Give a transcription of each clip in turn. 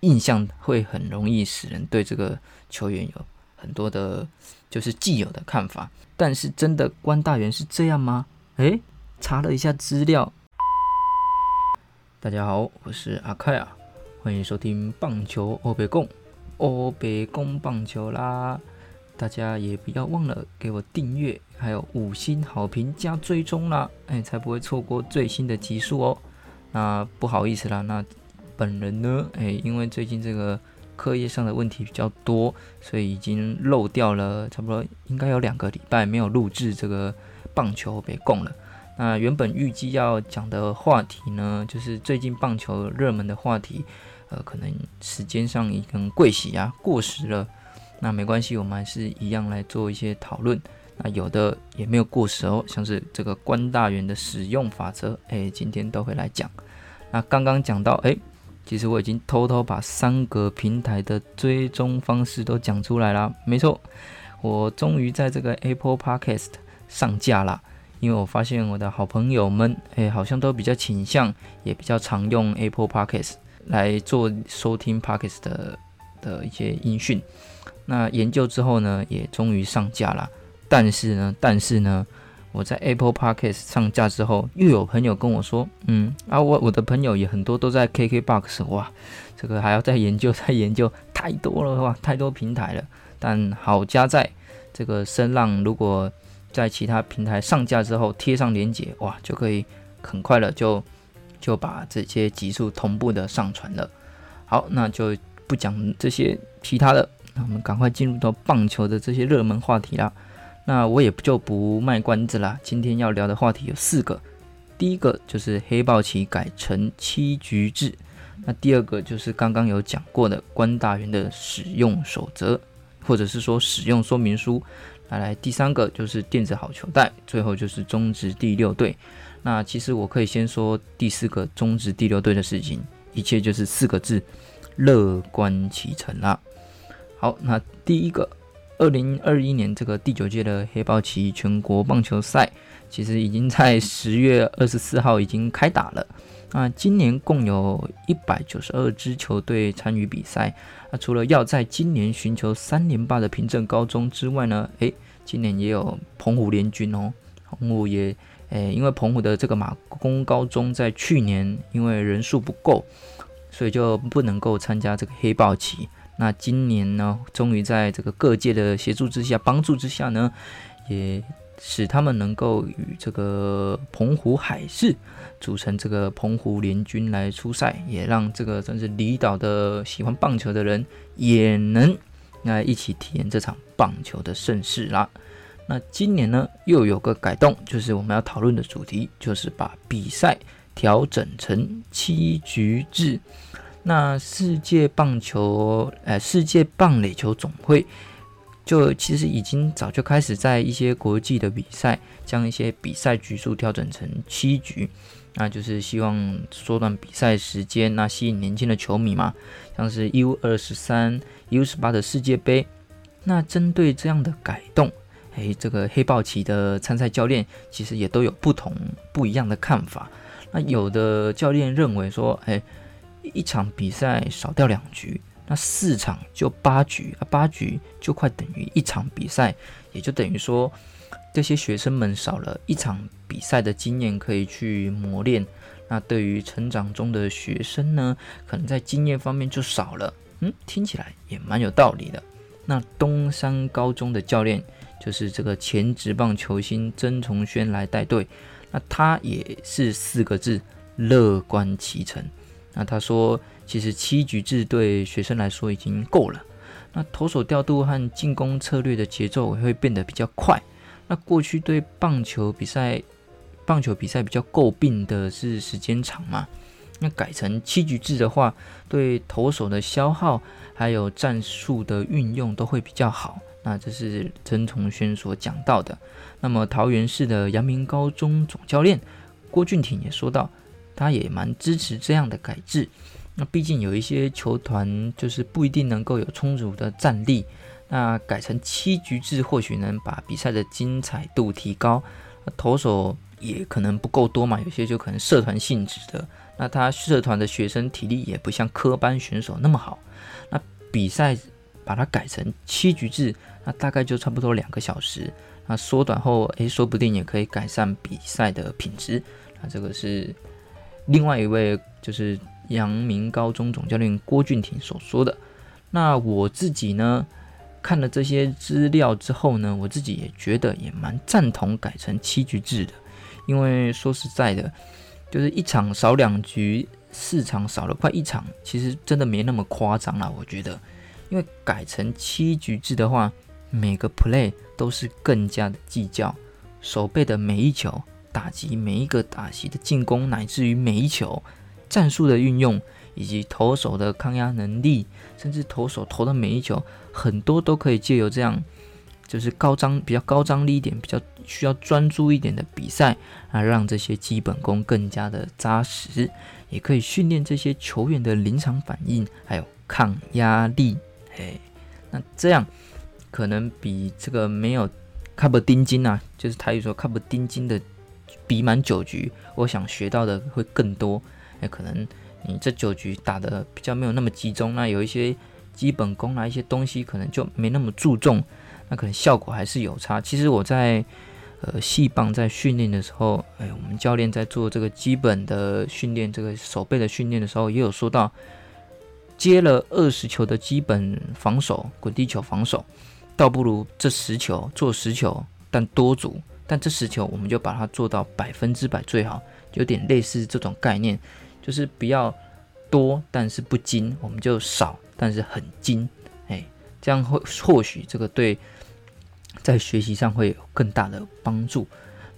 印象会很容易使人对这个球员有很多的，就是既有的看法。但是真的关大元是这样吗？诶，查了一下资料。大家好，我是阿凯啊，欢迎收听棒球欧北贡，欧北贡棒球啦。大家也不要忘了给我订阅，还有五星好评加追踪啦，哎，才不会错过最新的集数哦。那不好意思啦，那本人呢，哎，因为最近这个课业上的问题比较多，所以已经漏掉了差不多应该有两个礼拜没有录制这个棒球被供了。那原本预计要讲的话题呢，就是最近棒球热门的话题，呃，可能时间上已经贵喜啊过时了。那没关系，我们还是一样来做一些讨论。那有的也没有过时哦，像是这个关大元的使用法则，哎，今天都会来讲。那刚刚讲到，哎，其实我已经偷偷把三个平台的追踪方式都讲出来了。没错，我终于在这个 Apple Podcast 上架了。因为我发现我的好朋友们，哎，好像都比较倾向，也比较常用 Apple Podcast 来做收听 Podcast 的的一些音讯。那研究之后呢，也终于上架了。但是呢，但是呢，我在 Apple Podcast 上架之后，又有朋友跟我说，嗯啊，我我的朋友也很多都在 KKBox，哇，这个还要再研究 再研究，太多了哇，太多平台了。但好加在这个声浪，如果在其他平台上架之后贴上连接，哇，就可以很快了就就把这些集数同步的上传了。好，那就不讲这些其他的。那我们赶快进入到棒球的这些热门话题啦。那我也就不卖关子啦。今天要聊的话题有四个。第一个就是黑豹旗改成七局制。那第二个就是刚刚有讲过的关大元的使用守则，或者是说使用说明书。来来，第三个就是电子好球袋。最后就是中职第六队。那其实我可以先说第四个中职第六队的事情，一切就是四个字：乐观其成啦。好，那第一个，二零二一年这个第九届的黑豹旗全国棒球赛，其实已经在十月二十四号已经开打了。那今年共有一百九十二支球队参与比赛。那除了要在今年寻求三连霸的平镇高中之外呢，诶，今年也有澎湖联军哦。澎湖也，诶，因为澎湖的这个马公高中在去年因为人数不够，所以就不能够参加这个黑豹旗。那今年呢，终于在这个各界的协助之下、帮助之下呢，也使他们能够与这个澎湖海事组成这个澎湖联军来出赛，也让这个真是离岛的喜欢棒球的人也能来一起体验这场棒球的盛世啦。那今年呢，又有个改动，就是我们要讨论的主题，就是把比赛调整成七局制。那世界棒球，呃，世界棒垒球总会就其实已经早就开始在一些国际的比赛，将一些比赛局数调整成七局，那就是希望缩短比赛时间，那吸引年轻的球迷嘛。像是 U 二十三、U 十八的世界杯，那针对这样的改动，诶，这个黑豹旗的参赛教练其实也都有不同不一样的看法。那有的教练认为说，诶。一场比赛少掉两局，那四场就八局啊，八局就快等于一场比赛，也就等于说这些学生们少了一场比赛的经验可以去磨练。那对于成长中的学生呢，可能在经验方面就少了。嗯，听起来也蛮有道理的。那东山高中的教练就是这个前职棒球星曾崇轩来带队，那他也是四个字：乐观其成。那他说，其实七局制对学生来说已经够了。那投手调度和进攻策略的节奏会变得比较快。那过去对棒球比赛，棒球比赛比较诟病的是时间长嘛？那改成七局制的话，对投手的消耗还有战术的运用都会比较好。那这是曾崇轩所讲到的。那么桃园市的阳明高中总教练郭俊廷也说到。他也蛮支持这样的改制，那毕竟有一些球团就是不一定能够有充足的战力，那改成七局制或许能把比赛的精彩度提高，投手也可能不够多嘛，有些就可能社团性质的，那他社团的学生体力也不像科班选手那么好，那比赛把它改成七局制，那大概就差不多两个小时。那缩短后，诶，说不定也可以改善比赛的品质。那这个是另外一位就是阳明高中总教练郭俊廷所说的。那我自己呢，看了这些资料之后呢，我自己也觉得也蛮赞同改成七局制的。因为说实在的，就是一场少两局，四场少了快一场，其实真的没那么夸张啦。我觉得，因为改成七局制的话，每个 play。都是更加的计较，手背的每一球打击，每一个打击的进攻，乃至于每一球战术的运用，以及投手的抗压能力，甚至投手投的每一球，很多都可以借由这样，就是高张比较高张力一点，比较需要专注一点的比赛啊，让这些基本功更加的扎实，也可以训练这些球员的临场反应，还有抗压力。哎，那这样。可能比这个没有卡布丁金啊，就是台语说卡布丁金的比满九局，我想学到的会更多。哎，可能你这九局打的比较没有那么集中，那有一些基本功啊一些东西可能就没那么注重，那可能效果还是有差。其实我在呃细棒在训练的时候，哎，我们教练在做这个基本的训练，这个手背的训练的时候，也有说到接了二十球的基本防守滚地球防守。倒不如这十球做十球，但多组，但这十球我们就把它做到百分之百最好，有点类似这种概念，就是不要多但是不精，我们就少但是很精，哎，这样会或许这个对在学习上会有更大的帮助。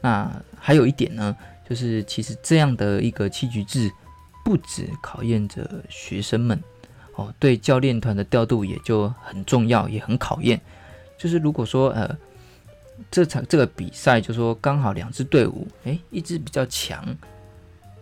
那还有一点呢，就是其实这样的一个七局制，不止考验着学生们哦，对教练团的调度也就很重要，也很考验。就是如果说呃，这场这个比赛就说刚好两支队伍，诶，一支比较强，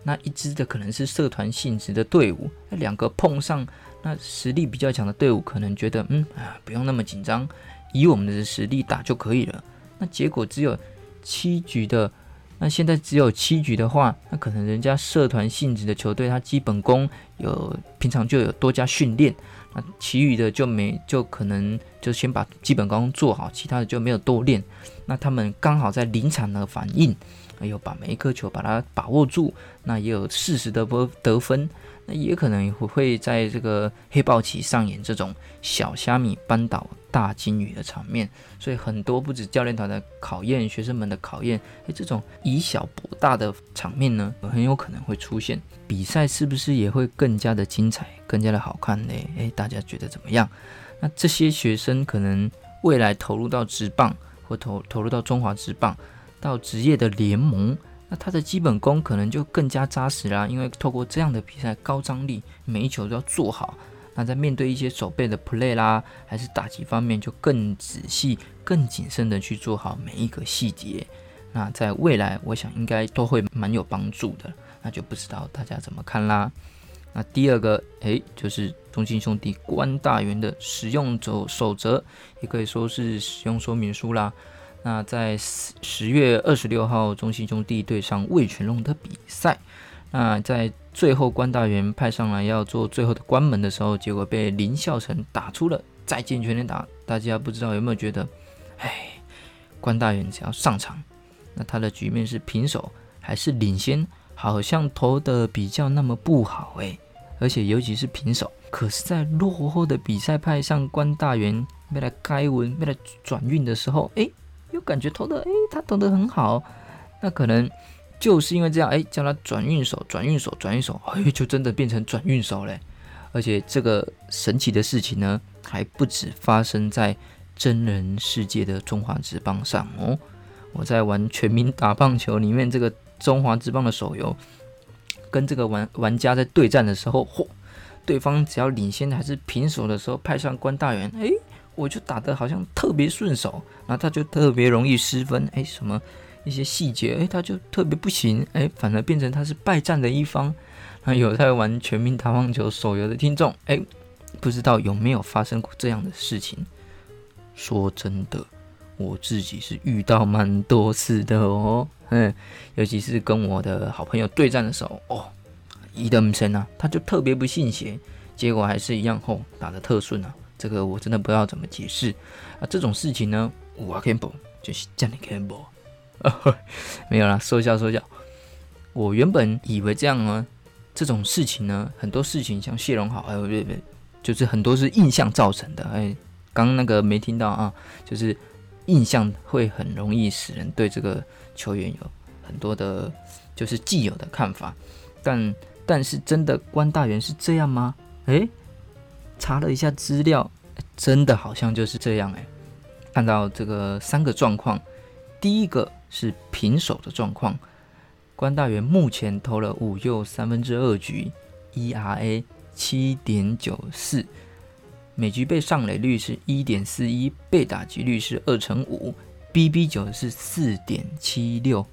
那一支的可能是社团性质的队伍，那两个碰上，那实力比较强的队伍可能觉得嗯啊不用那么紧张，以我们的实力打就可以了。那结果只有七局的，那现在只有七局的话，那可能人家社团性质的球队，他基本功有平常就有多加训练。那其余的就没就可能就先把基本功做好，其他的就没有多练。那他们刚好在临场的反应，哎呦，把每一颗球把它把握住，那也有适时的得得分。那也可能会在这个黑豹旗上演这种小虾米扳倒大金鱼的场面。所以很多不止教练团的考验，学生们的考验，哎，这种以小博大的场面呢，很有可能会出现。比赛是不是也会更加的精彩？更加的好看呢？诶，大家觉得怎么样？那这些学生可能未来投入到职棒，或投投入到中华职棒，到职业的联盟，那他的基本功可能就更加扎实啦。因为透过这样的比赛，高张力，每一球都要做好。那在面对一些手背的 play 啦，还是打击方面，就更仔细、更谨慎的去做好每一个细节。那在未来，我想应该都会蛮有帮助的。那就不知道大家怎么看啦。那第二个，诶，就是中信兄弟关大元的使用者守则，也可以说是使用说明书啦。那在十十月二十六号，中信兄弟对上魏全龙的比赛，那在最后关大元派上来要做最后的关门的时候，结果被林孝成打出了再见全垒打。大家不知道有没有觉得，哎，关大元只要上场，那他的局面是平手还是领先？好像投的比较那么不好诶，而且尤其是平手。可是，在落后的比赛派上关大元，为了开文，为了转运的时候，诶，又感觉投的诶，他投的很好。那可能就是因为这样，诶，叫他转运手，转运手，转运手，哎，就真的变成转运手嘞。而且这个神奇的事情呢，还不止发生在真人世界的中华职棒上哦。我在玩全民打棒球里面这个。中华之邦的手游，跟这个玩玩家在对战的时候，嚯，对方只要领先还是平手的时候，派上关大元，哎，我就打的好像特别顺手，然后他就特别容易失分，哎，什么一些细节，哎，他就特别不行，哎，反而变成他是败战的一方。那有在玩全民打棒球手游的听众，哎，不知道有没有发生过这样的事情？说真的。我自己是遇到蛮多次的哦，嗯，尤其是跟我的好朋友对战的时候，哦，伊德森啊，他就特别不信邪，结果还是一样后打的特顺啊。这个我真的不知道怎么解释啊。这种事情呢，我 c a m 就是叫你 c a m 没有啦，说笑说笑。我原本以为这样呢，这种事情呢，很多事情像谢荣好，还有瑞瑞，就是很多是印象造成的。哎，刚那个没听到啊，就是印象会很容易使人对这个球员有很多的，就是既有的看法。但但是真的关大元是这样吗？诶，查了一下资料，真的好像就是这样诶，看到这个三个状况，第一个是平手的状况。关大元目前投了五又三分之二局，ERA 七点九四，每局被上垒率是一点四一，被打击率是二成五，BB 九是四点七六。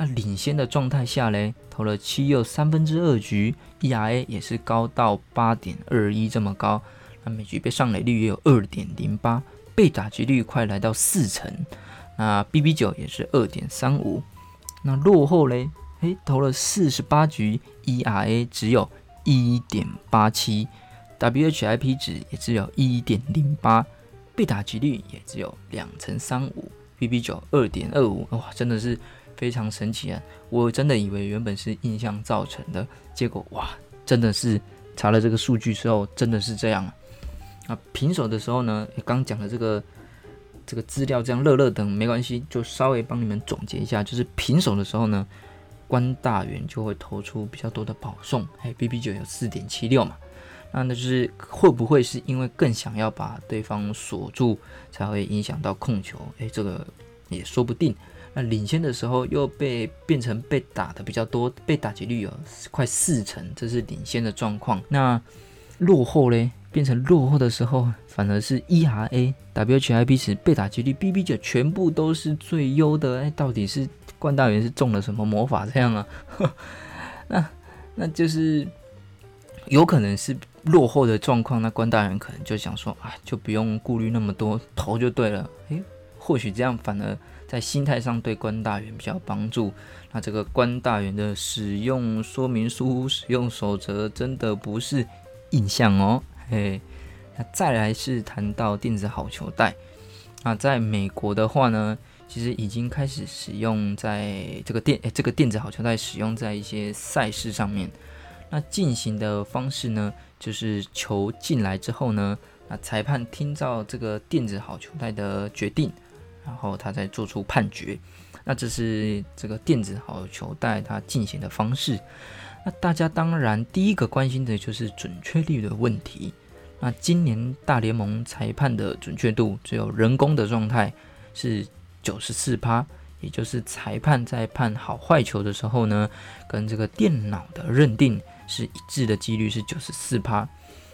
那领先的状态下嘞，投了七又三分之二局，ERA 也是高到八点二一这么高。那每局被上垒率也有二点零八，被打击率快来到四成。那 BB 九也是二点三五。那落后嘞，诶，投了四十八局，ERA 只有一点八七，WHIP 值也只有一点零八，被打击率也只有两成三五，BB 九二点二五，哇，真的是非常神奇啊！我真的以为原本是印象造成的，结果哇，真的是查了这个数据之后，真的是这样啊！啊，平手的时候呢，刚讲的这个。这个资料这样热热等没关系，就稍微帮你们总结一下，就是平手的时候呢，关大元就会投出比较多的保送，哎，BB 九有四点七六嘛，那那就是会不会是因为更想要把对方锁住，才会影响到控球？哎，这个也说不定。那领先的时候又被变成被打的比较多，被打击率有快四成，这是领先的状况。那落后嘞？变成落后的时候，反而是 ERA、WHIP 值、被打击率、BB 九全部都是最优的。哎，到底是冠大元是中了什么魔法这样啊？那那就是有可能是落后的状况。那关大元可能就想说啊，就不用顾虑那么多，投就对了。诶，或许这样反而在心态上对关大元比较帮助。那这个关大元的使用说明书、使用守则真的不是印象哦。嘿，那再来是谈到电子好球带，那在美国的话呢，其实已经开始使用在这个电这个电子好球带使用在一些赛事上面。那进行的方式呢，就是球进来之后呢，那裁判听到这个电子好球带的决定，然后他再做出判决。那这是这个电子好球带它进行的方式。那大家当然第一个关心的就是准确率的问题。那今年大联盟裁判的准确度只有人工的状态是九十四趴，也就是裁判在判好坏球的时候呢，跟这个电脑的认定是一致的几率是九十四趴。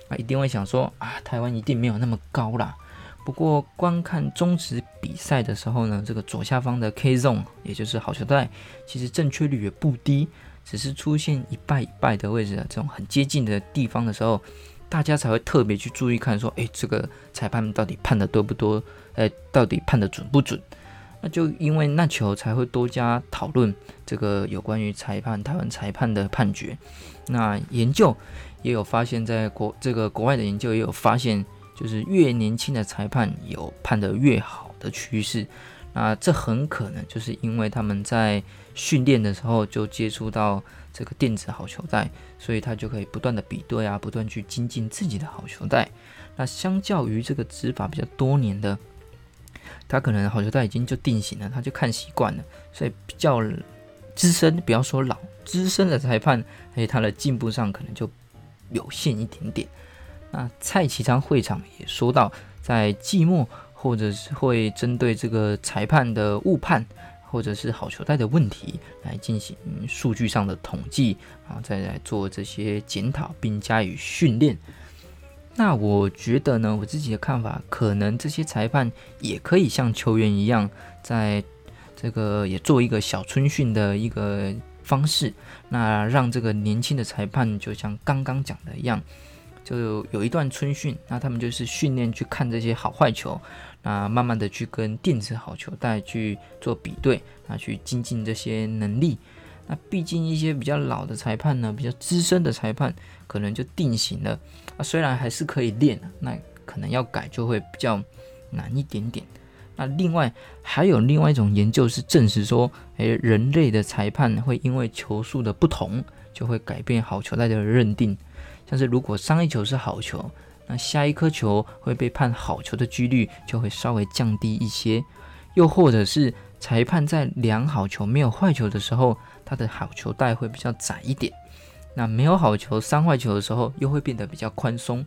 啊，一定会想说啊，台湾一定没有那么高啦。不过观看中职比赛的时候呢，这个左下方的 K zone，也就是好球带，其实正确率也不低。只是出现一败一败的位置，这种很接近的地方的时候，大家才会特别去注意看，说，哎，这个裁判到底判的多不多？哎，到底判的准不准？那就因为那球才会多加讨论这个有关于裁判台湾裁判的判决。那研究也有发现，在国这个国外的研究也有发现，就是越年轻的裁判有判的越好的趋势。那这很可能就是因为他们在训练的时候就接触到这个电子好球带，所以他就可以不断的比对啊，不断去精进自己的好球带。那相较于这个执法比较多年的，他可能好球带已经就定型了，他就看习惯了，所以比较资深，不要说老，资深的裁判，哎，他的进步上可能就有限一点点。那蔡启昌会长也说到，在季末。或者是会针对这个裁判的误判，或者是好球带的问题来进行数据上的统计，然后再来做这些检讨，并加以训练。那我觉得呢，我自己的看法，可能这些裁判也可以像球员一样，在这个也做一个小春训的一个方式，那让这个年轻的裁判，就像刚刚讲的一样，就有一段春训，那他们就是训练去看这些好坏球。那慢慢的去跟电子好球带去做比对，啊，去精进这些能力。那毕竟一些比较老的裁判呢，比较资深的裁判可能就定型了啊，虽然还是可以练，那可能要改就会比较难一点点。那另外还有另外一种研究是证实说，诶，人类的裁判会因为球速的不同，就会改变好球带的认定。像是如果上一球是好球，那下一颗球会被判好球的几率就会稍微降低一些。又或者是裁判在量好球没有坏球的时候，他的好球带会比较窄一点。那没有好球三坏球的时候，又会变得比较宽松。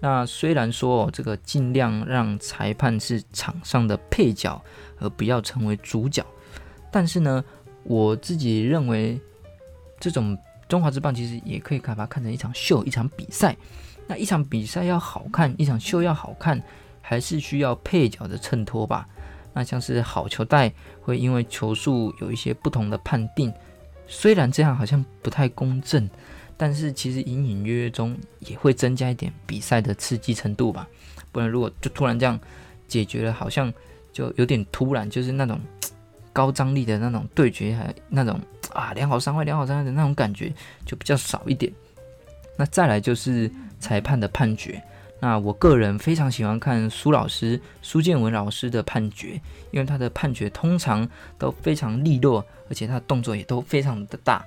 那虽然说这个尽量让裁判是场上的配角，而不要成为主角，但是呢，我自己认为这种中华之棒其实也可以把它看成一场秀，一场比赛。那一场比赛要好看，一场秀要好看，还是需要配角的衬托吧。那像是好球带会因为球速有一些不同的判定，虽然这样好像不太公正。但是其实隐隐约约中也会增加一点比赛的刺激程度吧，不然如果就突然这样解决了，好像就有点突然，就是那种高张力的那种对决，还那种 啊良好三坏良好三坏的那种感觉就比较少一点。那再来就是裁判的判决，那我个人非常喜欢看苏老师苏建文老师的判决，因为他的判决通常都非常利落，而且他的动作也都非常的大。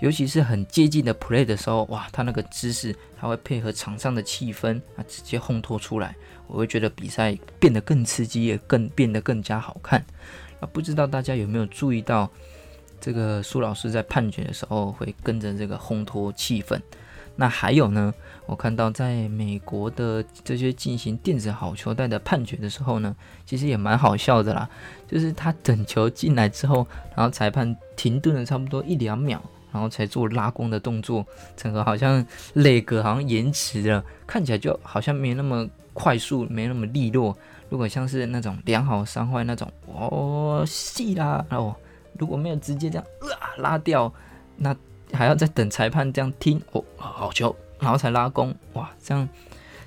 尤其是很接近的 play 的时候，哇，他那个姿势，他会配合场上的气氛啊，直接烘托出来，我会觉得比赛变得更刺激，也更变得更加好看。啊，不知道大家有没有注意到，这个苏老师在判决的时候会跟着这个烘托气氛。那还有呢，我看到在美国的这些进行电子好球带的判决的时候呢，其实也蛮好笑的啦，就是他等球进来之后，然后裁判停顿了差不多一两秒。然后才做拉弓的动作，整个好像那个好像延迟了，看起来就好像没那么快速，没那么利落。如果像是那种良好伤坏那种，哦，细啦，哦，如果没有直接这样拉掉，那还要再等裁判这样听，哦，好球，然后才拉弓，哇，这样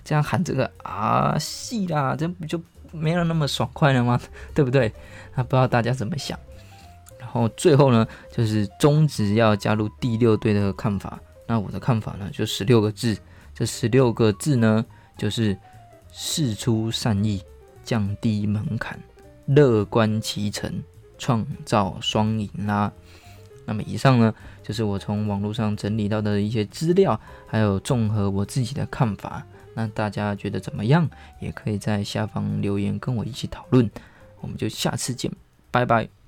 这样喊这个啊细啦，这不就没有那么爽快了吗？对不对？那不知道大家怎么想？然后最后呢，就是中职要加入第六队的看法。那我的看法呢，就十六个字。这十六个字呢，就是事出善意，降低门槛，乐观其成，创造双赢啦。那么以上呢，就是我从网络上整理到的一些资料，还有综合我自己的看法。那大家觉得怎么样？也可以在下方留言跟我一起讨论。我们就下次见，拜拜。